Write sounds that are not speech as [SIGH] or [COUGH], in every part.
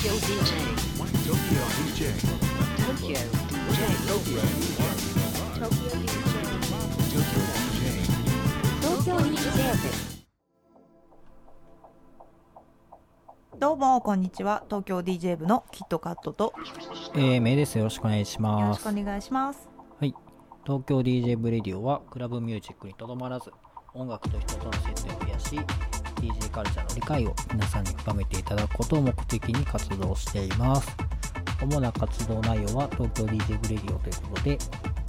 Tokyo DJ. Tokyo DJ. Tokyo DJ. Tokyo DJ. Tokyo DJ. Tokyo DJ. どうもこんにちは東京 DJ 部のキットカットとえー、メイです。よろしくお願いしよろます。しくお願いしますはい。東京 DJ 部レディオは、クラブミュージックにとどまらず、音楽と人との接点を増やし、DJ カルチャーの理解を皆さんに深めていただくことを目的に活動しています。主な活動内容は、東京 DJ 部レディオということで、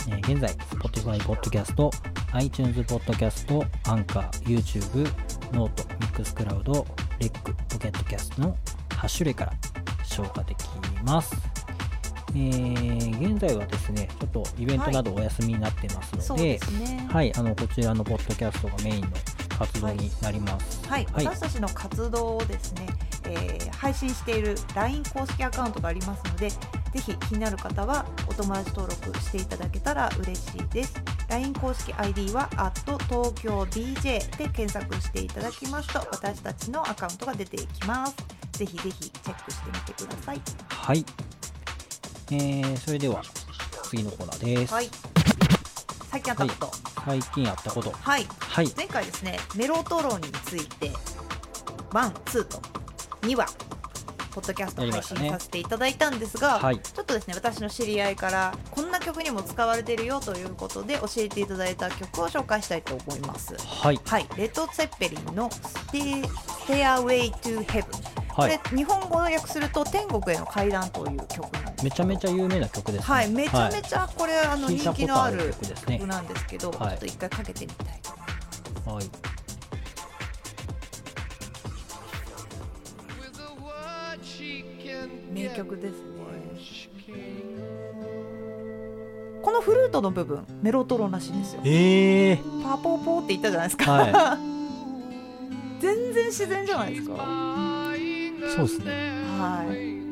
えー現在、Spotify Podcast、iTunes Podcast、Anchor、YouTube、Note、Mixcloud、REC、Pocket Cast の8種類から消化できます。えー現在はですね、ちょっとイベントなどお休みになってますので、ですねはい、あのこちらのポッドキャストがメインの活動になります。はい、はい。私たちの活動をですね、えー配信している LINE 公式アカウントがありますのでぜひ気になる方はお友達登録していただけたら嬉しいです。LINE 公式 ID は東京 DJ で検索していただきますと私たちのアカウントが出ていきます。ぜひぜひチェックしてみてください。はい。えー、それでは次のコーナーです。はい。最近あったこと最近あったこと。はいはい。前回ですねメロトロンについて one、two と2話ポッドキャストを配信させていただいたんですが、はい。ちょっとですね私の知り合いからこんな曲にも使われているよということで教えていただいた曲を紹介したいと思いますはい。はいレッド・ツェッペリンのステ「Stairway to Heaven」こはいれ。日本語を訳すると天国への階段という曲めちゃめちゃ有名な曲ですね。はいめちゃめゃ、ちゃこれ、あの聞いある気のある曲ですね。曲なんですけど、はい。ちょっと一回かけてみたい。はい。名曲ですね。このフルートの部分メロトロらしですよ。えー。パポポって言ったじゃないですか、は [LAUGHS] 全然自然じゃないですか。そうですね。はい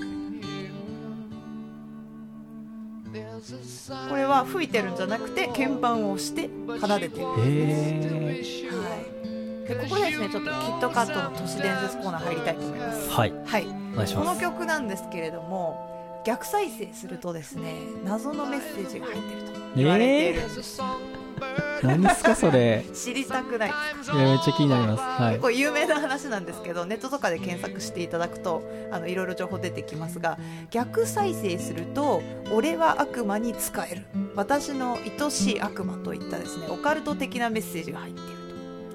これは吹いてるんじゃなくて鍵盤を押して奏でてるえはいでここでですねちょっとキットカットの都市伝説コーナー入りたいと思いますー。はい。はいお願いしこの。曲なんですけれども逆再生するとですね謎のメッセージが入ってると言われているんです、何ですかそれ。知りたくないいやめっちゃ気になります。はい結。構有名な話なんですけどネットとかで検索していただくとあのいろいろ情報出てきますが逆再生すると「俺は悪魔に使える」「私の愛しい悪魔」といったですねオカルト的なメッセージが入っている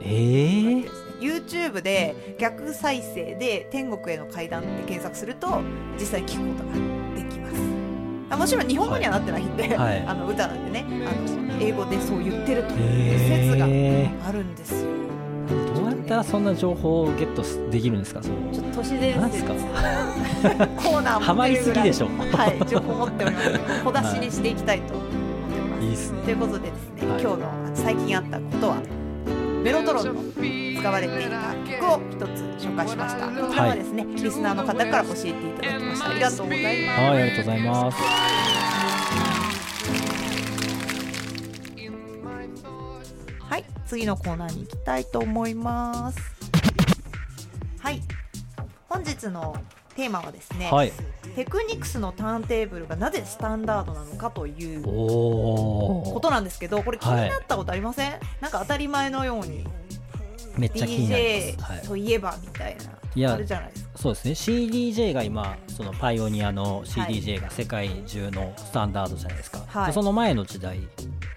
えと言われてー YouTube で逆再生で「天国への階段」って検索すると実際聞くことができますあもちろん日本語にはなってないんで、はい。[LAUGHS] あの歌なんでね。あの英語でそう言ってるという説がえあるんですよ。ー。どうやったらそんな情報をゲットできるんですか？それちょっと都市伝説なんですか？[LAUGHS] コーナーハマりすぎでしょ。はい、情報持っております。小出しにしていきたいと思ってます。い。いっすね。ということでですね、はい。今日の最近あったことは？メロトロンの使われていた曲を一つ紹介しました。こちらはですね、リスナーの方から教えていただきました。ありがとうございます。はい、ありがとうございます。はい、次のコーナーに行きたいと思います。はい、本日のテーマはですね、はい。テクニクスのターンテーブルがなぜスタンダードなのかという。ことなんですけどこれ気になったことありません、なんか当たり前のようにめっちゃ気になります。はい。といえばみたいな、いやあるじゃないですかそうですね。CDJ が今そのパイオニアの CDJ が世界中のスタンダードじゃないですか。はいでその前の時代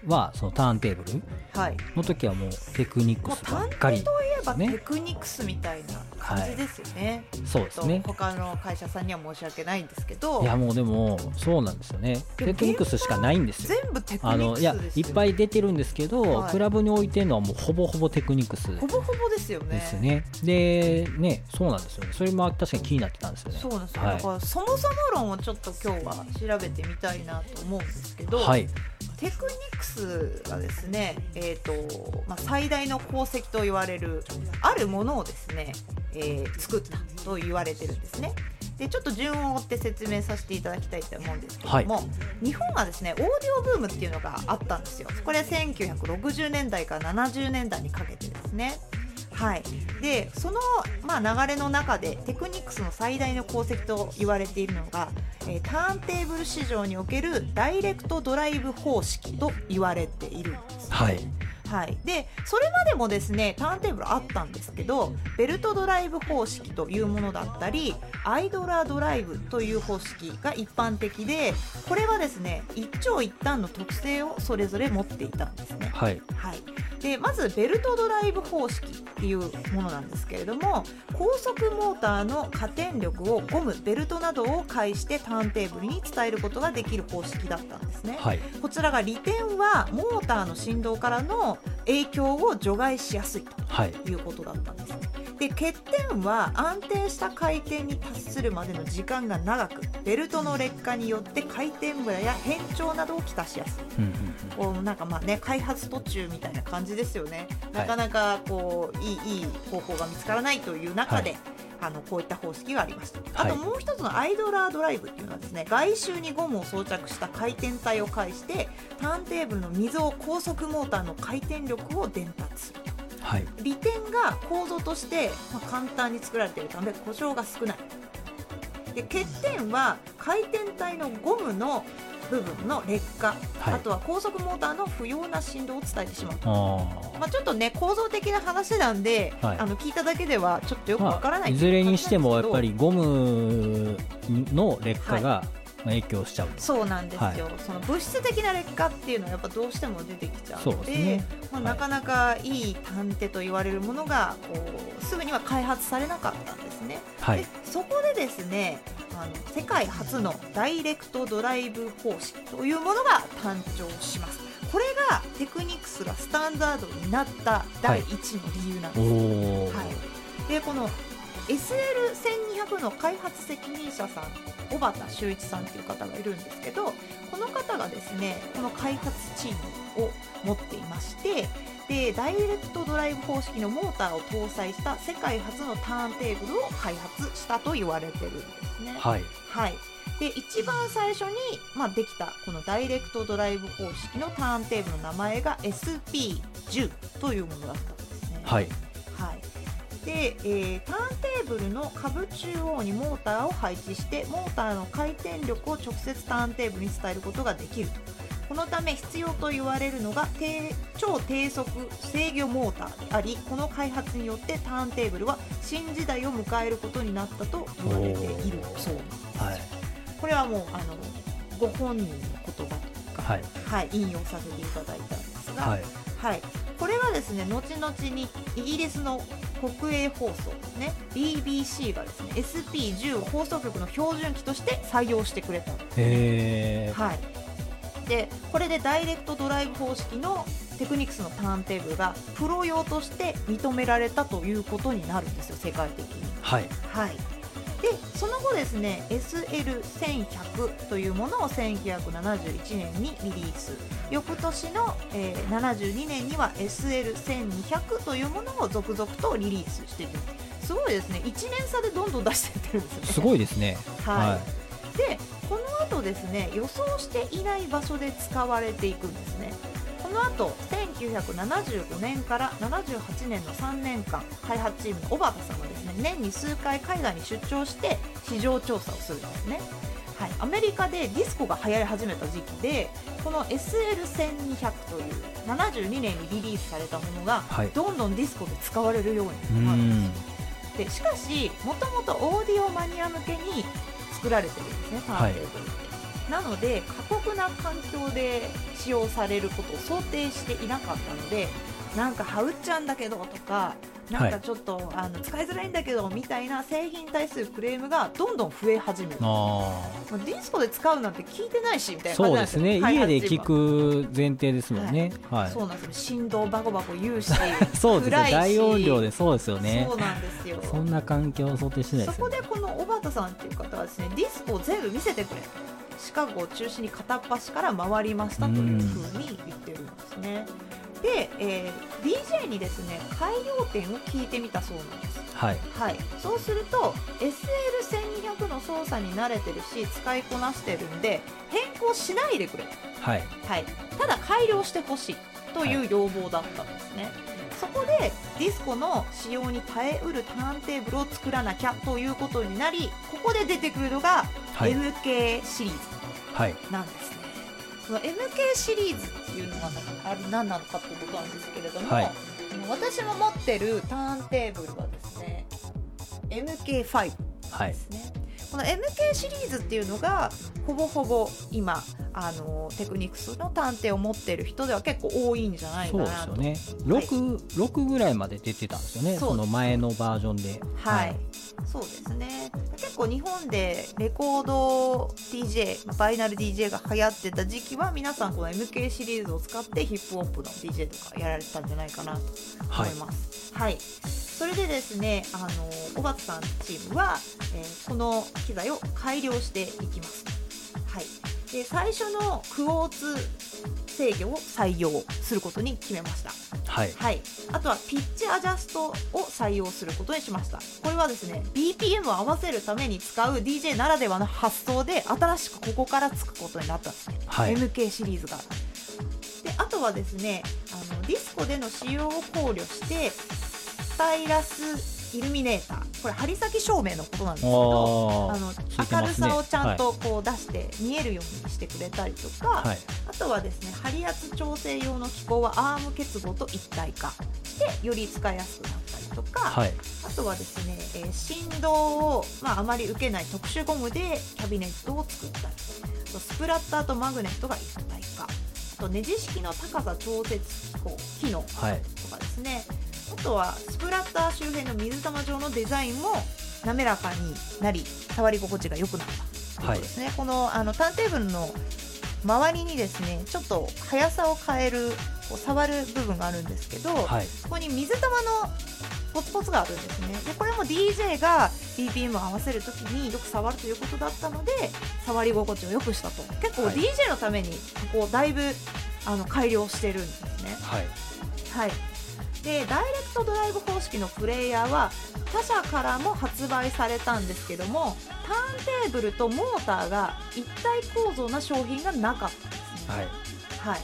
はそのターンテーブルはいの時はもうテクニクスばっかり体といえばねテクニクスみたいな感じですよね、そうですね。他の会社さんには申し訳ないんですけどいやもうでもそうなんですよね。テクニクスしかないんですよ。全部テクあニクスのいやいっぱいい出てるんですけど、はいクラブに置いてるのはもうほぼほぼテクニクスほぼほぼですよねですね。でねそうなんですよね。それも確かに気になってたんですよね。そうなんですよ、はいだからそもそも論をちょっと今日は調べてみたいなと思うんですけど、はいテクニクスがですね、えーとまあ、最大の功績と言われるあるものをですね、えー作ったと言われてるんですね。でちょっと順を追って説明させていただきたいと思うんですけども、日本はですねオーディオブームっていうのがあったんですよ。これ1960年代から70年代にかけてですね。はい、でその、まあ、流れの中でテクニックスの最大の功績と言われているのが、えーターンテーブル市場におけるダイレクトドライブ方式と言われているんです。はいはい、でそれまでもですねターンテーブルあったんですけどベルトドライブ方式というものだったりアイドラードライブという方式が一般的でこれはですね一長一短の特性をそれぞれ持っていたんですね。はいはい、でまずベルトドライブ方式っていうものなんですけれども高速モーターの加点力をゴムベルトなどを介してターンテーブルに伝えることができる方式だったんですね。はいこちらが利点はモーターの振動からの影響を除外しやすいはいということだったんです。で欠点は安定した回転に達するまでの時間が長くベルトの劣化によって回転ムラや変調などをきたしやすい。うんうんこうなんかまあね開発途中みたいな感じですよね。なかなかこういいいい方法が見つからないという中で。はいあのこういった方式がありましたあはい。ともう一つのアイドラードライブっていうのはですね外周にゴムを装着した回転体を介してターンテーブルの溝を高速モーターの回転力を伝達。するはい。利点が構造として、まあ、簡単に作られている。ため故障が少ない。で欠点は回転体のゴムの部分の劣化、はい。あとは高速モーターの不要な振動を伝えてしまうと、あまあ、ちょっとね構造的な話なんで、はい。あの聞いただけではちょっとよくわからない、あいずれにしてもやっぱりりゴムの劣化が影響しちゃうと。そうなんですよ、はい。その物質的な劣化っていうのはやっぱどうしても出てきちゃうのでね。まあ、はい。なかなかいい探偵と言われるものがこうすぐには開発されなかったんですね。はい。でそこでですねあの世界初のダイレクトドライブ方式というものが誕生します。これがテクニクスがスタンダードになった第一の理由なんです。おおはい、でこの SL1200 の開発責任者さん小畑修一さんという方がいるんですけどこの方がですねこの開発チームを持っていましてでダイレクトドライブ方式のモーターを搭載した世界初のターンテーブルを開発したと言われてるんですね。はいはい、で一番最初に、まあ、できたこのダイレクトドライブ方式のターンテーブルの名前が SP10 というものだったんですね。はいはいでえーターンテーブルの下部中央にモーターを配置してモーターの回転力を直接ターンテーブルに伝えることができると。このため必要と言われるのが低超低速制御モーターでありこの開発によってターンテーブルは新時代を迎えることになったと言われている。そうなんですはい。これはもうあのご本人の言葉とか、はい。はい、引用させていただいたんですが、はい。はい、これはですね後々にイギリスの国営放送ですね BBC がですね SP10 放送局の標準機として採用してくれたんですはい、でこれでダイレクトドライブ方式のテクニクスのターンテーブルがプロ用として認められたということになるんですよ世界的に。はい。はい、でその後ですね SL1100 というものを1971年にリリース。翌年の、えー72年には SL1200 というものを続々とリリースしていきますすごいですね。1年差でどんどん出していってるんですよね。すごいですね。はい。はでこの後ですね予想していない場所で使われていくんですねこの後1975年から78年の3年間開発チームの小畑さんはですね年に数回海外に出張して市場調査をするんですね。はい、アメリカでディスコが流行り始めた時期でこの SL1200 という72年にリリースされたものがはい。どんどんディスコで使われるよううになるんんですでしかしもともとオーディオマニア向けに作られてるんですねターンテーブルって、なので過酷な環境で使用されることを想定していなかったのでなんかハウっちゃうんだけどとかなんかちょっと、あの使いづらいんだけどみたいな製品に対するクレームがどんどん増え始める。あディスコで使うなんて聞いてないしみたいあな。感じそうですね。家で聞く前提ですもんね。はい。そうなんですよ。振動バコバコ言うし [LAUGHS] そうですね。大音量でそうですよね。そうなんですよ。そんな環境を想定してないでそこでこの小畑さんっていう方はですねディスコを全部見せてくれシカゴを中心に片っ端から回りましたというふうに言ってるんですね。で、えー DJ にですね改良点を聞いてみたそうなんです。はい。はい、そうすると SL1200 の操作に慣れてるし使いこなしてるんで変更しないでくれ、はい。はい、ただ改良してほしいという要望だったんですね、そこでディスコの使用に耐えうるターンテーブルを作らなきゃということになりここで出てくるのがはい。MK シリーズはいなんですね、その MK シリーズっていうのがあれ何なのかっていうことなんですけれども、はい。私も持ってるターンテーブルはですね MK5 はいですねこの MK シリーズっていうのがほぼほぼ今あのテクニクスの探偵を持ってる人では結構多いんじゃないかそうでなとすよね。6, 6ぐらいまで出てたんですよね。その前のバージョンで。はい、そうですね結構日本でレコード DJ バイナル DJ が流行ってた時期は皆さんこの MK シリーズを使ってヒップホップの DJ とかやられてたんじゃないかなとはい思います。はい、それでですね、あの小畑さんチームは、えーこの機材を改良していきます。はい。で最初のクォーツ制御を採用することに決めました。はいはい。あとはピッチアジャストを採用することにしました。これはですね、BPM を合わせるために使う DJ ならではの発想で新しくここからつくことになったんですね。はい MK シリーズが。であとはですねあのディスコでの使用を考慮してスタイラスイルミネーターこれ針先照明のことなんですけどああの明るさをちゃんとこう出して見えるようにしてくれたりとか、はい。あとはですね針圧調整用の機構はアーム結合と一体化。してより使いやすくなったりとか、はい。あとはですね、えー振動を、まあ、あまり受けない特殊ゴムでキャビネットを作ったり。あとスプラッターとマグネットが一体化。あとネジ式の高さ調節機構機能はいとかですねあとはスプラッター周辺の水玉状のデザインも滑らかになり触り心地が良くなったということですね、このあのターンテーブルの周りにですねちょっと速さを変えるこう触る部分があるんですけど、はい。そこに水玉のポツポツがあるんですね。でこれも DJ が BPM を合わせるときによく触るということだったので触り心地を良くしたと。結構はい。DJ のためにここだいぶあの改良してるんですね。はい。はいでダイレクトドライブ方式のプレイヤーは他社からも発売されたんですけどもターンテーブルとモーターが一体構造な商品がなかったんですねはい。はい、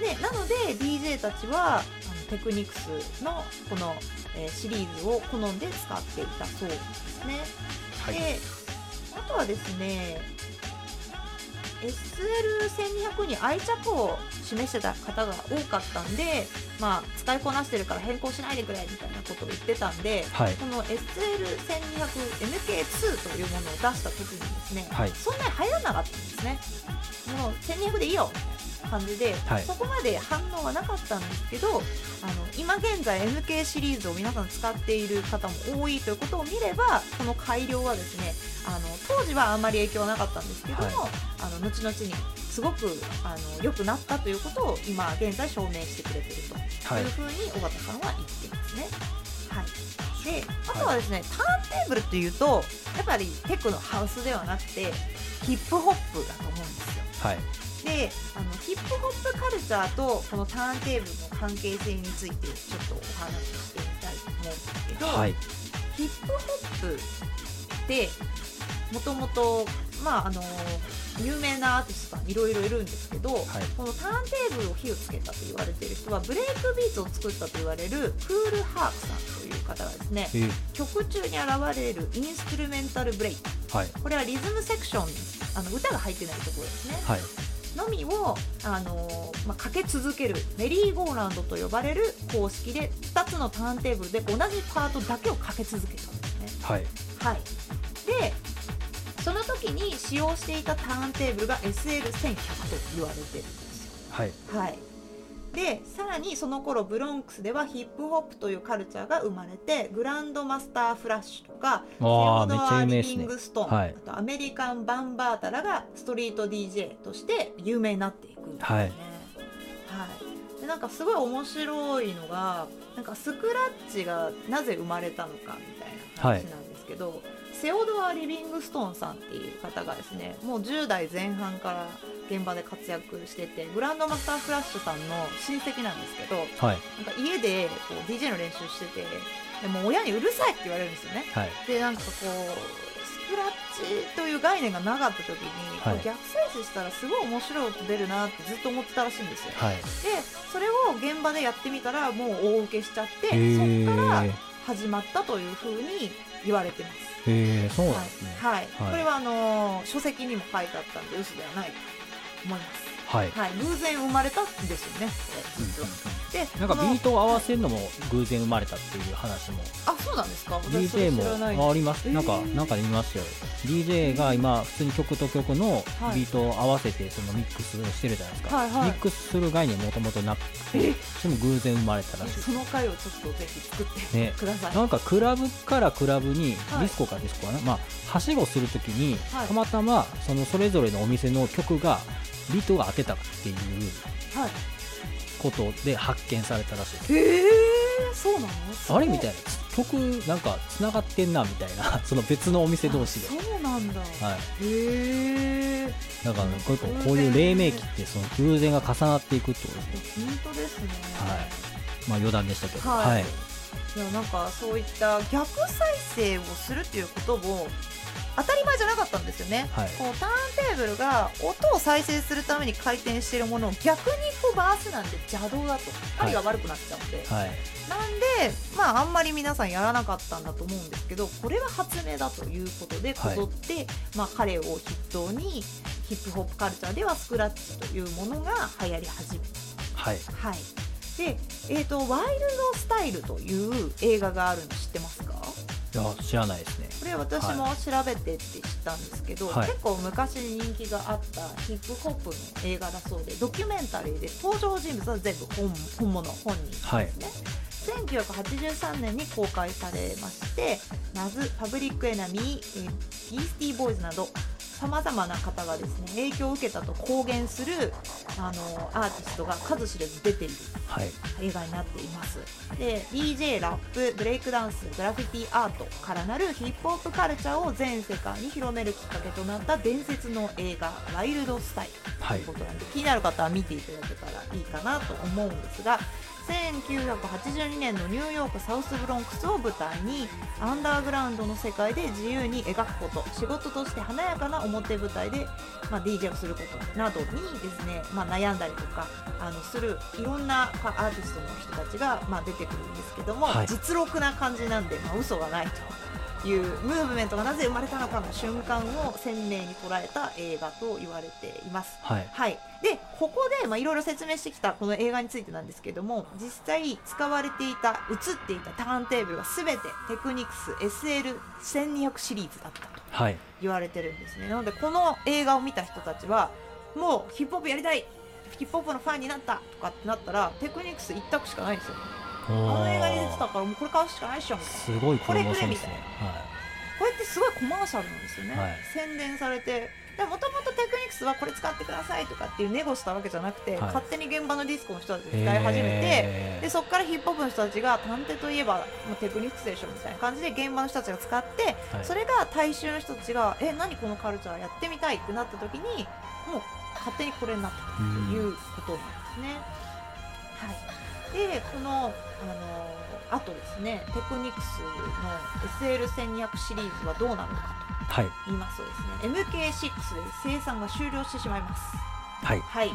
でなので DJ たちはあのテクニクスのこの、えーシリーズを好んで使っていたそうですね。はい。であとはですね SL1200 に愛着を示してた方が多かったんで、まあ、使いこなしてるから変更しないでくれみたいなことを言ってたんで、はい。この SL1200MK2 というものを出した時にですね、はい。そんなに流行らなかったんですね。もう1200でいいよ感じで、はい。そこまで反応はなかったんですけどあの今現在 MK シリーズを皆さん使っている方も多いということを見ればこの改良はですねあの当時はあんまり影響はなかったんですけども、はい。あの後々にすごくあの良くなったということを今現在証明してくれているとはいいうふうに尾形さんは言っていますね。はい、であとはですね、ターンテーブルっていうとやっぱりテクのハウスではなくてヒップホップだと思うんですよ。はい。であのヒップホップカルチャーとこのターンテーブルの関係性についてちょっとお話ししてみたいと思うんですけど、はい。ヒップホップってもともとまああの有名なアーティストさんいろいろいるんですけど、はい。このターンテーブルを火をつけたと言われている人はブレイクビーツを作ったと言われるクールハークさんという方がですねえー曲中に現れるインストゥルメンタルブレイク。はい。これはリズムセクションあの歌が入ってないところですね。はい。のみを、あのーまあ、かけ続けるメリーゴーランドと呼ばれる方式で2つのターンテーブルで同じパートだけをかけ続けたんですね。はい。はい、時に使用していたターンテーブルが SL1100 と言われてるんですよ。はい。はい。でさらにその頃ブロンクスではヒップホップというカルチャーが生まれてグランドマスターフラッシュとかセオドア・リビングストーン、はいあとアメリカン・バンバータラがストリート DJ として有名になっていくんですね。はい。はい。でなんかすごい面白いのがなんかスクラッチがなぜ生まれたのかみたいな話なんですけど、セオドア・リビングストーンさんっていう方がですねもう10代前半から現場で活躍しててグランドマスターフラッシュさんの親戚なんですけどはい。なんか家でこう DJ の練習しててでも親にうるさいって言われるんですよね。はい。でなんかこうクラッチという概念がなかった時に、はい。逆再生したらすごい面白い音出るなってずっと思ってたらしいんですよ。はい。でそれを現場でやってみたらもう大受けしちゃってそっから始まったというふうに言われてますへえそうなんですね。はい、はい。これはあのー書籍にも書いてあったんで嘘ではないと思います。はい。はい。偶然生まれたんですよね実はでなんかビートを合わせるのも偶然生まれたっていう話も。あそうなんですか？DJ もあります、なんかなんかで見ましたよ。DJ が今普通に曲と曲のはい。ビートを合わせてそのミックスをしてるじゃないですか、はいはい。ミックスする概念もともとなくてそれも偶然生まれたらしい。その回をちょっとぜひ作ってね。ください、なんかクラブからクラブに、はい。ディスコかディスコかな、まあ、はしごするときに、はい。たまたまそのそれぞれのお店の曲がビートが当てたっていうはいことで発見されたらしい。へえそうなの？あれ？みたいな。曲なんかつながってんなみたいな。[LAUGHS] その別のお店同士で。あそうなんだ。はい。へえ。だから、ね、こういうこういう黎明期ってその偶然が重なっていくってことですね本当ですね。はい。まあ余談でしたけど。はい、はいいやなんかそういった逆再生をするっていうことも当たり前じゃなかったんですよね、はい。こうターンテーブルが音を再生するために回転しているものを逆にこう回すなんて邪道だと。針が悪くなっちゃうんで、はい。なんでまああんまり皆さんやらなかったんだと思うんですけどこれは発明だということでこはい。ぞって、まあ、彼を筆頭にヒップホップカルチャーではスクラッチというものが流行り始めはい。はい。で、えーと、ワイルドスタイルという映画があるの知ってますか？いや知らないですね。これ私も調べてって知ったんですけど、はい。結構昔に人気があったヒップホップの映画だそうでドキュメンタリーで登場人物は全部本本物本人ですね、はい1983年に公開されましてナズパブリックエナミーえービースティーボーイズなどさまざまな方がですね影響を受けたと公言するあのアーティストが数知れず出ているはい。映画になっています。で DJ ラップブレイクダンスグラフィティアートからなるヒップホップカルチャーを全世界に広めるきっかけとなった伝説の映画「ワイルドスタイル」はい。ということなんで気になる方は見ていただけたらいいかなと思うんですが1982年のニューヨークサウスブロンクスを舞台にアンダーグラウンドの世界で自由に描くこと仕事として華やかな表舞台で、まあ、DJ をすることなどにですね、まあ、悩んだりとかあのするいろんなかアーティストの人たちが、まあ、出てくるんですけども、はい。実録な感じなんで、まあ、嘘がないというムーブメントがなぜ生まれたのかの瞬間を鮮明に捉えた映画と言われています。はい。はい、でここでまあいろいろ説明してきたこの映画についてなんですけども実際使われていた映っていたターンテーブルは全てテクニクス SL1200 シリーズだったとはい。言われてるんですね。なのでこの映画を見た人たちはもうヒップホップやりたいヒップホップのファンになったとかってなったらテクニクス一択しかないんですよあの映画に出てたからもうこれ買うしかないっしょみたいな。すごいプロモーションですね。これってすごいコマーシャルなんですよね、はい。宣伝されて。もともとテクニクスはこれ使ってくださいとかっていうネゴしたわけじゃなくて、はい。勝手に現場のディスコの人たちはいが使い始めて、でそこからヒップホップの人たちが探偵といえばもうテクニクスでしょみたいな感じで現場の人たちが使って、はい。それが大衆の人たちがえ何このカルチャーやってみたいってなった時にもう勝手にこれになったということなんですね。はい、でこのあのあとですねテクニクスの SL1200 シリーズはどうなるのかはい。と言いますとですね MK6 で生産が終了してしまいます。はい。はい。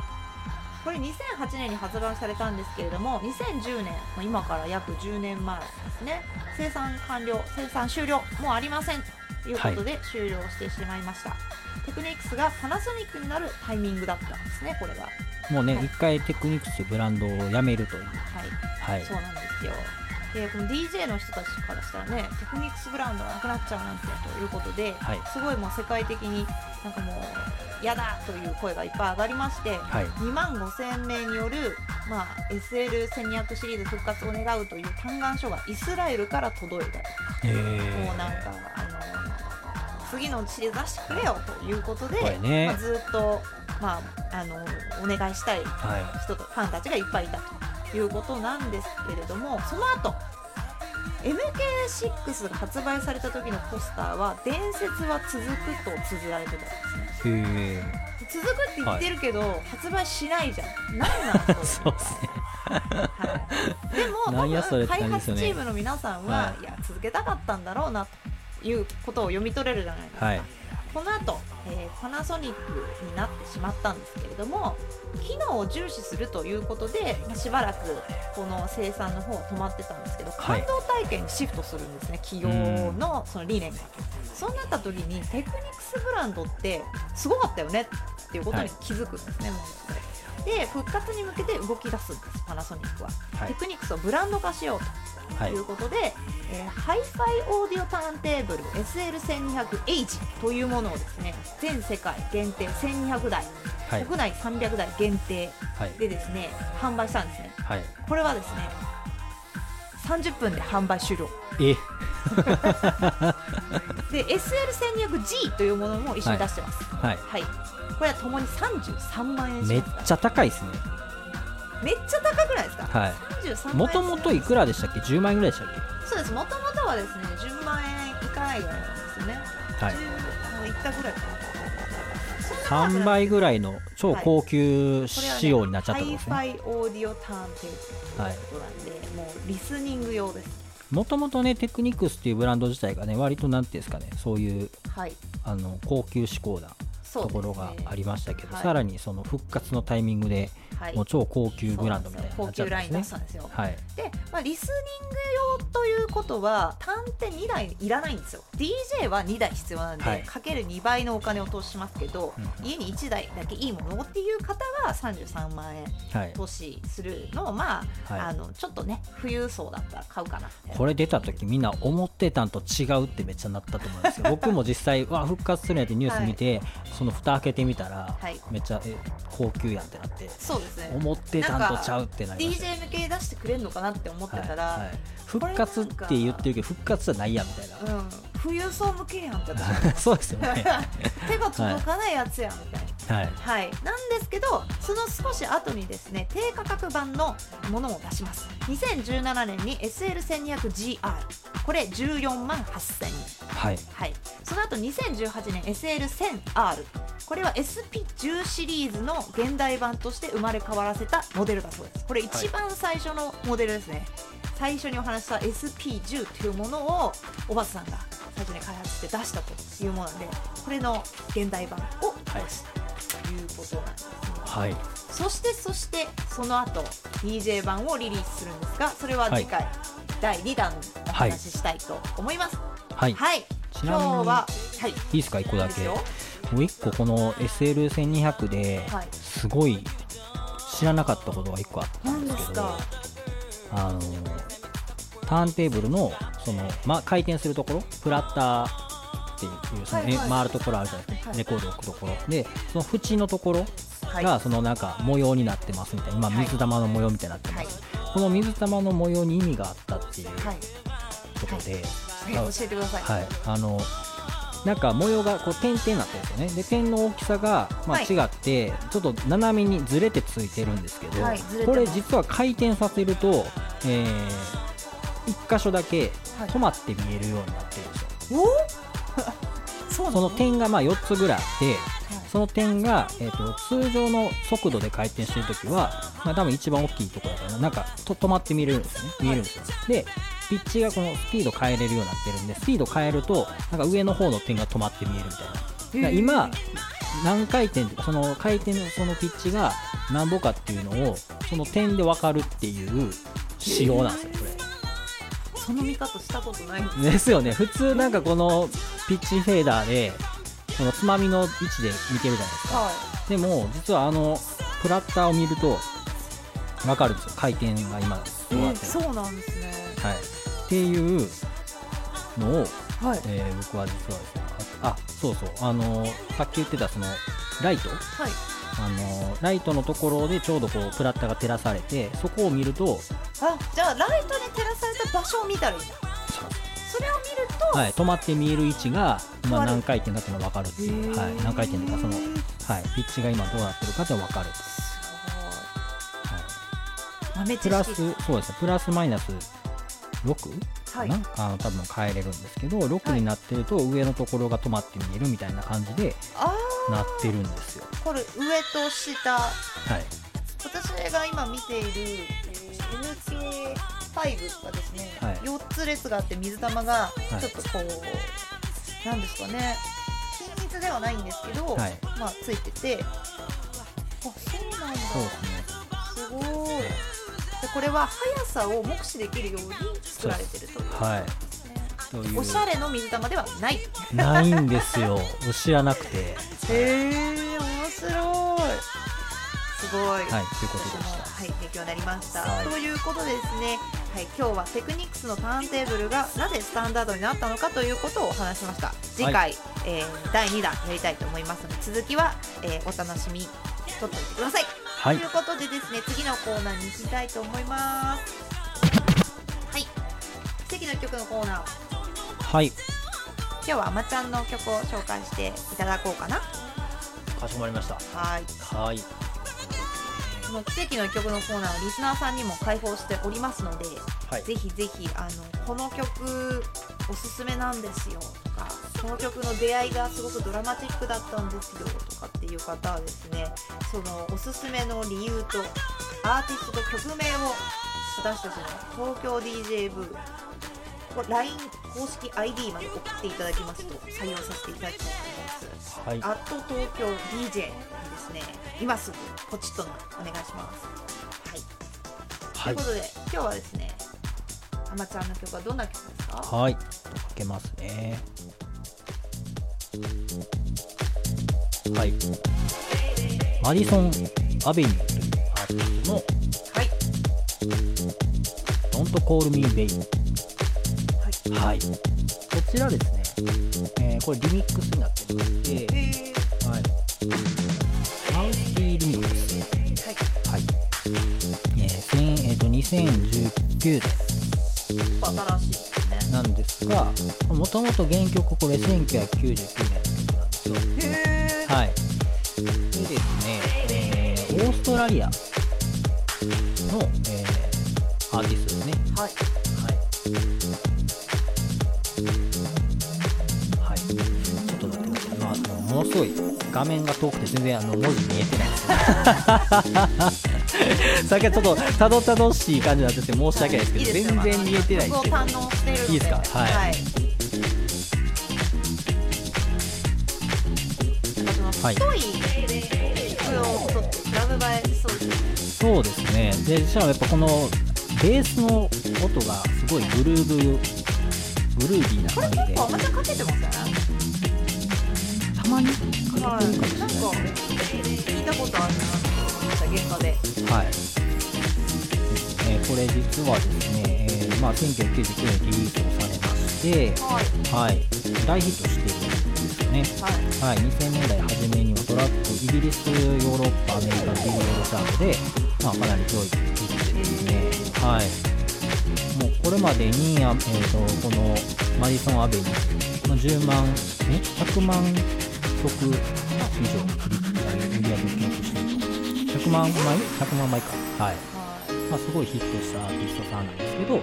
これ2008年に発売されたんですけれども2010年まあ今から約10年前ですね生産完了生産終了もうありませんということで終了してしまいました、テクニクスがパナソニックになるタイミングだったんですねこれが。もうねはい。一回テクニクスブランドをやめるという。はい。はい。そうなんですよ。でこの DJ の人たちからしたらねテクニクスブランドがなくなっちゃうなんてということで、はい。すごいもう世界的になんかもう嫌だという声がいっぱい上がりまして、はい。2万5000名による、まあ、SL1200 シリーズ復活を願うという嘆願書がイスラエルから届いたりえもうなんかあの次のシリーズ出してくれよということで、ね。まあ、ずっと、まあ、あのお願いしたいは人とファンたちがいっぱいいたということなんですけれどもその後 MK6 が発売された時のポスターは「伝説は続く」と綴られてたんですね。続くって言ってるけど、発売しないじゃん。何なのえそれ？[LAUGHS] そうですね。はい、でも多分開発チームの皆さんは、、はいや続けたかったんだろうなということを読み取れるじゃないですか、はい。この後、えーパナソニックになってしまったんですけれども機能を重視するということで、まあしばらくこの生産の方は止まってたんですけどはい。感動体験にシフトするんですね、企業のその理念が。そうなった時にテクニクスブランドってすごかったよねっていうことに気づくんですね、もう。一回で復活に向けて動き出すんですパナソニックは、はい。テクニクスをブランド化しようとはい。うことで、えーハイファイオーディオターンテーブル SL1200H というものをですね全世界限定1200台、はい。国内300台限定はい。でですね販売したんですね。はい。これはですね30分で販売終了。え？[LAUGHS] で SL1200G というものも一緒に出してます。はい。はい、これはともに33万円しめっちゃ高いですね。めっちゃ高くないですか、はい。33万円もともといくらでしたっけ？10万円ぐらいでしたっそうです。もともとはですね10万円いかないぐらいなんですよね。けはい。10もいったぐらいかな。3倍ぐらいの超高級仕様になっちゃったんですね。ハイファイオーディオターンテーブルはいということなんで、もうリスニング用です。もともとねテクニクスっていうブランド自体がね割となんていうんですかねそういうはい。あの高級志向なそうですねところがありましたけど、はい。さらにその復活のタイミングではい。もう超高級ブランドみたいにな高っちゃ級ライン出ったんですね。したんですよ。はい。で、まあ、リスニング用ということは単点2台いらないんですよ。DJ は2台必要なんで、はい。かける2倍のお金を投資しますけど、うん家に1台だけいいものっていう方は33万円はい。投資するのをまあ,、はい。あのちょっとね富裕層だったら買うかなこれ出た時みんな思ってたんと違うってめっちゃなったと思うんですよ。僕も実際わ復活するんやってニュース見て、[LAUGHS] その蓋開けてみたら、はい。めっちゃえ高級やんってなってそうですね。思ってたんとちゃうってなりました。DJ 向けに出してくれるのかなって思ってたら、はいはい。復活って言ってるけど復活じゃないやんみたいな。うん、富裕層向けやんって私。[LAUGHS] そうですよね。[LAUGHS] 手が届かないやつやんみたいな。はい。はい、なんですけどその少し後にですね低価格版のものを出します。2017年に SL1200GR これ14万8000円。はい。はい。その後2018年 SL1000R これは SP10 シリーズの現代版として生まれ変わらせたモデルだそうです。これ一番最初のモデルですね、最初にお話しした SP10 というものをおばさんが最初に開発して出したというものなんでこれの現代版を出したということなんですね、はい。そしてそしてその後 DJ 版をリリースするんですがそれは次回、第2弾お話ししたいと思います。はい、はい、今日ははい。いいですか1個だけ。もう1個この SL1200 ではい。すごい知らなかったことが1個あったん何でけどですすか？あのターンテーブルのその、ま、回転するところプラッターっていうその、はいはい。え回るところあるじゃないですか、はいレコードを置くところ。でその縁のところはい。がそのなんか模様になってますみたいな、今はい。水玉の模様みたいになってます、この水玉の模様に意味があったっていうはい。ことで、はい、教えてください。はい、あのなんか模様がこう点々になってるんですよね。で点の大きさが、まあ、はい。違って、ちょっと斜めにずれてついてるんですけど、これ実は回転させると、え1箇所だけはい。止まって見えるようになってるんですよ、おその？点がまあ4つぐらいあってはい。その点が、えー、と通常の速度で回転してるときは、まあ、多分一番大きいところだからなんかと止まって見れるんですよね。見えるんですよ、でピッチがこのスピード変えれるようになってるんでスピード変えるとなんか上の方の点が止まって見えるみたいな。だから今何回転その回転のそのピッチが何歩かっていうのをその点で分かるっていう仕様なんですよこれその見方したことないんです。ですよね普通なんかこのピッチフェーダーでこのつまみの位置で見てるじゃないですかはでも実はあのプラッターを見ると分かるんですよ回転が今どうない。ってるのかそうなんですね。はい、っていうのを、はい。えー僕は実はですねああそうそうあのさっき言ってたそのライトはい。あのライトのところでちょうどこうプラッターが照らされてそこを見ると、あ、じゃあライトに照らされた場所を見たらいいんだ。それを見ると、はい、止まって見える位置が今変わる何回転かっていうのが分かるっていう、はい、何回転とかその、すはい、ピッチが今どうなってるかって分かる、ごい。豆知識。プラスそうですねプラスマイナス6はい。なあの多分変えれるんですけど6になってると上のところが止まって見えるみたいな感じであなってるんですよ。あ、これ上と下。はい、私が今見ている、えー NK5 がですね、はい。4つ列があって水玉がい。ちょっとこう、なんですかね。均一ではないんですけど、はい。まあついてて。あそうなんだ。すね。すごいでこれは速さを目視できるように作られてるという。はい。ねという。おしゃれの水玉ではない。ないんですよ。[LAUGHS] 知らなくて。へえ面白い。すごい、はいということでした。はい、勉強になりました。はい。ということでですね、はい、今日はテクニックスのターンテーブルがなぜスタンダードになったのかということをお話ししました。次回、えー第2弾やりたいと思いますので、続きは、えーお楽しみに。とっておいてください。はいということでですね、次のコーナーに行きたいと思います。はい、奇跡の曲のコーナー。はい今日はあまちゃんの曲を紹介していただこうかな。かしこまりましたはい。はいこの奇跡の曲のコーナーをリスナーさんにも開放しておりますので、はいぜひぜひあのこの曲おすすめなんですよとかこの曲の出会いがすごくドラマチックだったんですよとかっていう方はですねそのおすすめの理由とアーティストと曲名を私たちの東京 DJ 部これ LINE 公式 ID まで送っていただきますと採用させていただきたいと思います。はいアット東京 DJ にですね今すぐポチッとのお願いします。はい。はいということで今日はですねあまちゃんの曲はどんな曲ですか？はいかけますねはい。マディソン・アベニューというアーティストのはい「Don't Call Me Baby」はい。はい。こちらですね、えーこれリミックスになってましてはい。マウスティーリミックス。はい。はい。えー千えーと2019年新しい。なんですがもともと原曲これ1999年の曲なんですよ。はい。でですね、えーオーストラリアの、えーアーティストですね。はい。はい。はい。ちょっと待ってください。まあ、ものすごい画面が遠くて全然あの文字見えてないですね。さっきはちょっとたどたどしい感じになってて申し訳ないですけど、全然見えてないんですけど。い。いいですかはいはい。はいそうですね。でしかもやっぱこのベースの音がすごいグルーブ、グルービーな感じで結構、あまちゃんかけてますよね。たまにはい。かけてるかもしれななんいか聞いたことあるなした現場で。はい。えーこれ実はですね、えーまあ、1999年にリリースをされまして、はい。はい、大ヒットしてるんですよね。はい。はい、2000年代初めにはトラック、イギリス、ヨーロッパ、アメリカのビリヤードチャートで、まあ、かなり上位にヒットでですね、はい。もうこれまでに、あえー、とこのマディソン・アベニュー、まあ、10万、え？100万曲以上100万枚 ?100 万枚か。はい。はい。まあ、すごいヒットしたアーティストさんなんですけど、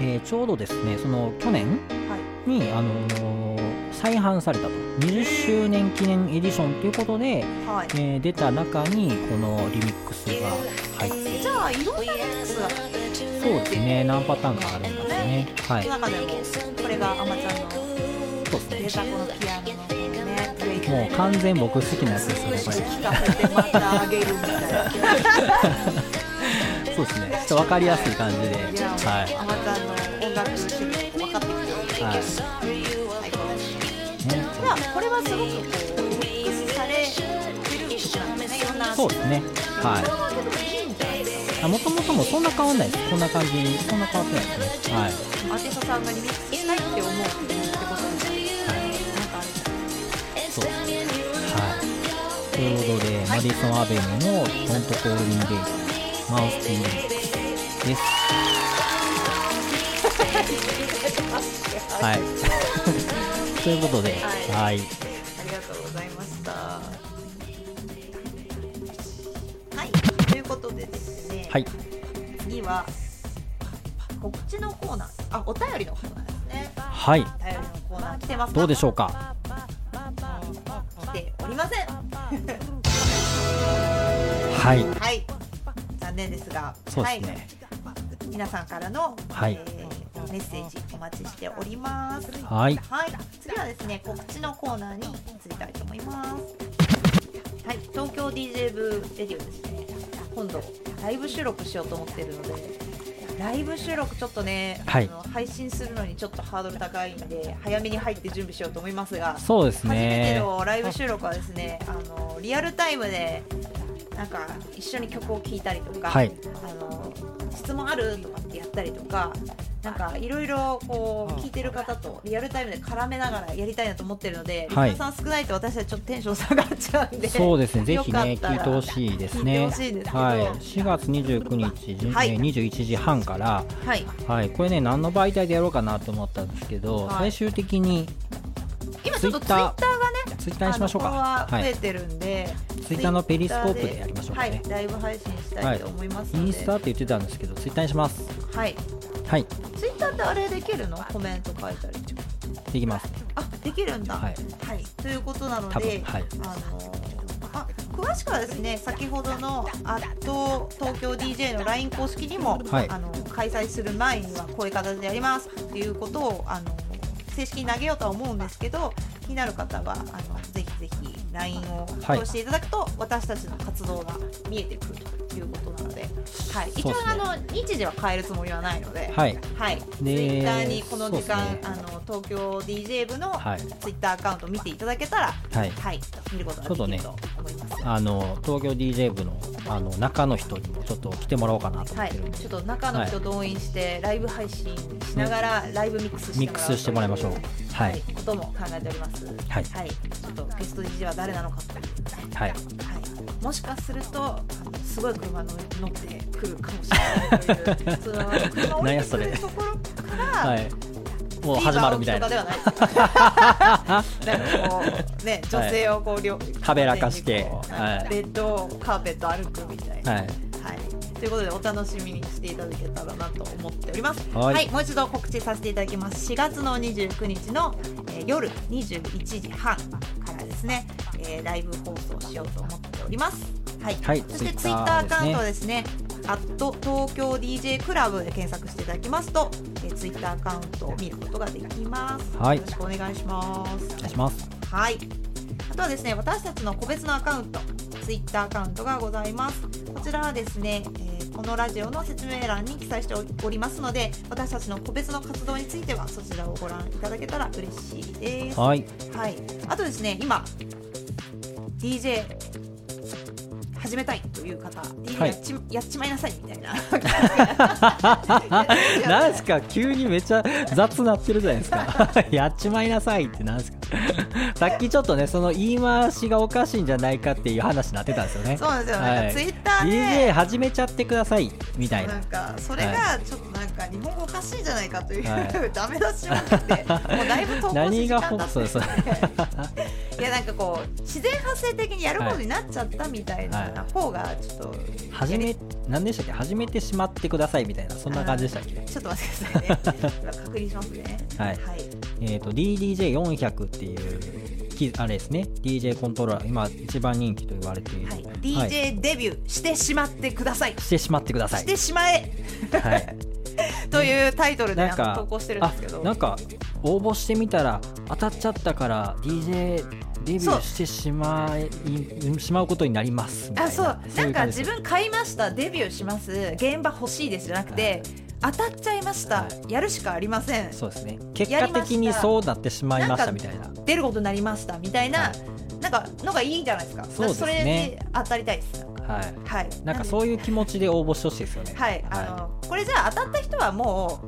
えーちょうどですね、その去年はい。に、あのー再販されたと。20周年記念エディションということで、はい。えー出た中にこのリミックスが入ってじゃあ、いろんなリミックスがそうですね何パターンかあるんですよねはい中でも、これがあまちゃんのそうですねのピアノのもう完全僕好きなやつですよやっぱり聞かせてまたあげるみたいな。そうですねちょっと分かりやすい感じで、はいあまちゃんの音楽趣味分かってきて、はいね。まあ、これはすごくこうミックスされてる曲なんですね。いろんな。そうですねはいこれはでも。ともともそんな変わんないですこんな感じにそんな変わってないですねはいアーティストさんがリミックスしたいって思うディソン・アベニューの「Don't Call Me Baby」マウスティーです。はい。ということでははい。ありがとうございました。はい、ということでですね、はい次は告知のコーナー、あ、お便りのコーナーですね。はい。お便りのコーナー来てます。かどうでしょうか？来ておりません。はい。はい、残念ですが、そうですね。はい、皆さんからの、はい。えーおメッセージお待ちしております。はい。はい。次はですね告知のコーナーに移りたいと思います。はい。東京 DJ 部レディオですね。今度ライブ収録しようと思ってるのでライブ収録ちょっとね、はい。あの配信するのにちょっとハードル高いんで早めに入って準備しようと思いますがそうです初めてねのライブ収録はですねあのリアルタイムでなんか一緒に曲を聴いたりとか、はい。あの質問あるとかってやったりとかなんかいろいろこう聞いてる方とリアルタイムで絡めながらやりたいなと思ってるので、はい。リスナーさん少ないと私はちょっとテンション下がっちゃうんでそうですね。ぜよひね聞いてほしいですね。いすはい。4月29日、じはい。えー21時半からはい。はい。これね何の媒体でやろうかなと思ったんですけど、はい。最終的に今ちょっとツイッターツイッターにしましょうか。はい。増えてるんで、ツイッターのペリスコープでやりましょうかね。はいライブ配信したいと思いますので、インスタって言ってたんですけどツイッターにします。はい。はい。ツイッターってあれできるの？コメント書いたりできます。あできるんだ。はい。はい、ということなので、はい。あのあ詳しくはですね先ほどの「アット東京 DJ」の LINE 公式にも、はい。あの開催する前にはこういう形でやりますっていうことをあの正式に投げようとは思うんですけど気になる方はあのぜひぜひ LINE をはい通していただくと、私たちの活動が見えてくるということなので、はい、一応、ねあの日時は変えるつもりはないので。はい。はい、ツイでッターにこの時間、ね。あの東京 DJ 部のはい。ツイッターアカウントを見ていただけたら、はい。はい、見ることができると思います。あの東京 DJ 部のあの中の人にもちょっと来てもらおうかなと思はいってるんで、、ちょっと中の人動員して、ライブ配信しながら、ライブミックスしてもらいましょうは、はいいことも考えております。はい。ちょっとゲスト DJ は誰なのかと。いう、はい。はい、もしかすると、すごい車乗乗ってくるかもしれないという、[LAUGHS] その車を降りてくるところから、はい。もう始まるみたいな。なう [LAUGHS] ね女性をこう両はべらかしてはい。レッドカーペット歩くみたいな。はい。はい。ということでお楽しみにしていただけたらなと思っております。はいもう一度告知させていただきます。4月の29日の、えー夜21時半からですね、えーライブ放送しようと思っております。はい。はいそして Twitter ツイッターアカウントはですね、アット東京 DJ クラブで検索していただきますと、えー、ツイッターアカウントを見ることができます。はいよろしくお願いします。お願いしますはい。あとはですね、私たちの個別のアカウント、ツイッターアカウントがございます。こちらはですね、えーこのラジオの説明欄に記載しておりますので、私たちの個別の活動についてはそちらをご覧いただけたら嬉しいです。はいはい。あとですね、今 DJ 始めたいという方、はい。やっち,、やっちまいなさいみたいな。[LAUGHS] なんすか？急にめっちゃ雑なってるじゃないですか。[LAUGHS] やっちまいなさいってなんすか？[LAUGHS] さっきちょっとねその言い回しがおかしいんじゃないかっていう話になってたんですよね。そうなんですよ。はい。ツイッターで、DJ 始めちゃってくださいみたいな。なんかそれがちょっとなんか日本語おかしいんじゃないかという、はい。ダメ出しを受けてもうだいぶ投稿し時間経っていやなんかこう自然発生的にやることになっちゃったみたいな方がちょっと、始め何でしたっけ？始めてしまってくださいみたいなそんな感じでしたっけ？ちょっと待ってくださいね。今確認しますね。はい。はい、えっ、と DDJ400 っていうきあれですね。DJ コントローラー今一番人気と言われている、はい。はい。DJ デビューしてしまってください、してしまってください。してしまえ。はい。[LAUGHS] というタイトルでなんかあの投稿してるんですけど。あなんか応募してみたら当たっちゃったから DJ デビューしてしまいしまうことになりますあそう。なんか自分買いました。デビューします。現場欲しいですじゃなくて、当たっちゃいました、はやるしかありません。そうですね。結果的にそうなってしまいましたみたいな。出ることになりましたみたいな、はい。なんかのがいいんじゃないですか。そうですね。れで当たりたいです。はい。はい。なんかそういう気持ちで応募してほしいですよね。はい、あのこれじゃあ当たった人はも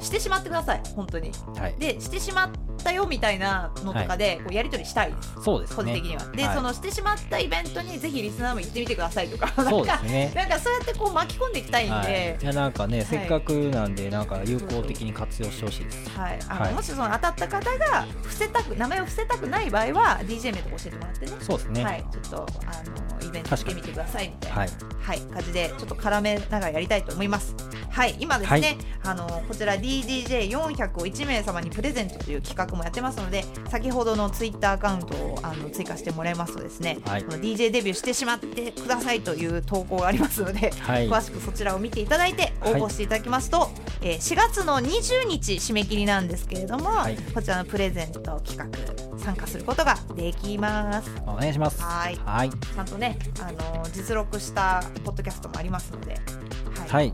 うしてしまってください。本当に。はい。でしてしまったよみたいなのとかでこうやり取りしたい。です、そうですね。個人的には。で、はい。そのしてしまったイベントにぜひリスナーも行ってみてくださいとか。そうでなんかすねなんかそうやってこう巻き込んでいきたいんで、はい、いやなんかね、い。せっかくなんでなんか有効的に活用してほしいです。はい、あのはい。もしその当たった方が伏せたく名前を伏せたくない場合は DJ 名とか教えてもらってね。そうですね。はい、ちょっとあのイベントしてみてくださいみたいな、はい。はい、感じでちょっと絡めながらやりたいと思います。はい、今ですね、あのこちら DDJ400 を1名様にプレゼントという企画もやってますので、先ほどのツイッターアカウントをあの追加してもらいますとですね、はい。この DJ デビューしてしまってくださいという投稿がありますので、はい。詳しくそちらを見ていただいて応募していただきますと、えー4月の20日締め切りなんですけれども、はい。こちらのプレゼント企画参加することができます。お願いします。はい。はい。ちゃんとね、あのー実録したポッドキャストもありますので、はい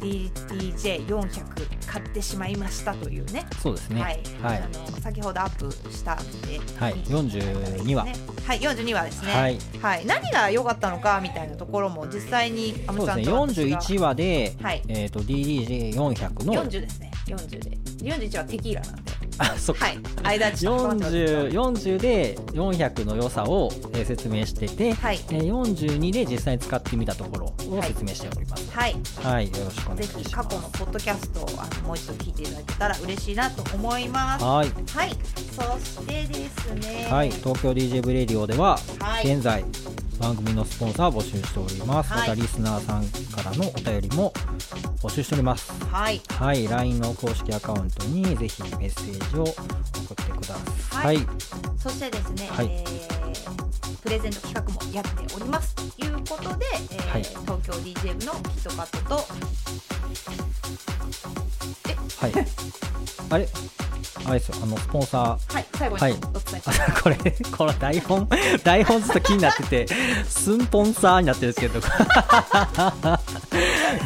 DJ400 買ってしまいましたというね。そうですね。はい、はい。あの先ほどアップしたんで、はい。42話ね。はい。42話ですね。はい。はい、何が良かったのかみたいなところも実際にアムそうですね。さんと私が41話で、はい。えっ、と DDJ400 の40ですね。40で。41はテキーラなんであそっか、はい。間ちょっと待って 40, 40で400の良さを、えー説明してて、はい。えー42で実際に使ってみたところをはい。説明しております。はい。はい、よろしくお願いぜします。ひ過去のポッドキャストをあのもう一度聞いていただけたら嬉しいなと思います。はい、はい。そしてですね。はい、東京 DJ ブレディオでは、はい。現在番組のスポンサーを募集しております。はいまたリスナーさんからのお便りも募集しております。はいはい、LINE の公式アカウントにぜひメッセージを送ってください。はいそしてですね、はいえープレゼント企画もやっておりますということで、えーはい東京 DJ 部のキットカットとはい。[LAUGHS] あれ？あれですよ、あの、スポンサー、はい最後にはい。[LAUGHS] これ、この台本、[LAUGHS] 台本ちょっと気になってて、スンポンサーになってるんですけど、[LAUGHS]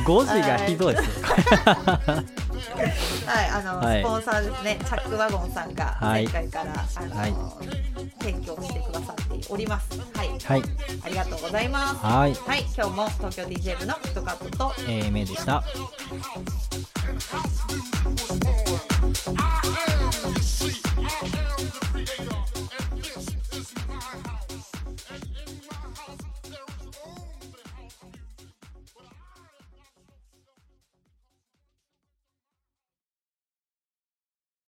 5時がひどいですよ。はい、あの、はい。スポンサーですね、チャックワゴンさんがはい。前回から、あの、はい。提供してくださっております。はい、はい、ありがとうございます。はい、はい、今日も東京 DJ 部のキットカットとえー、めでした。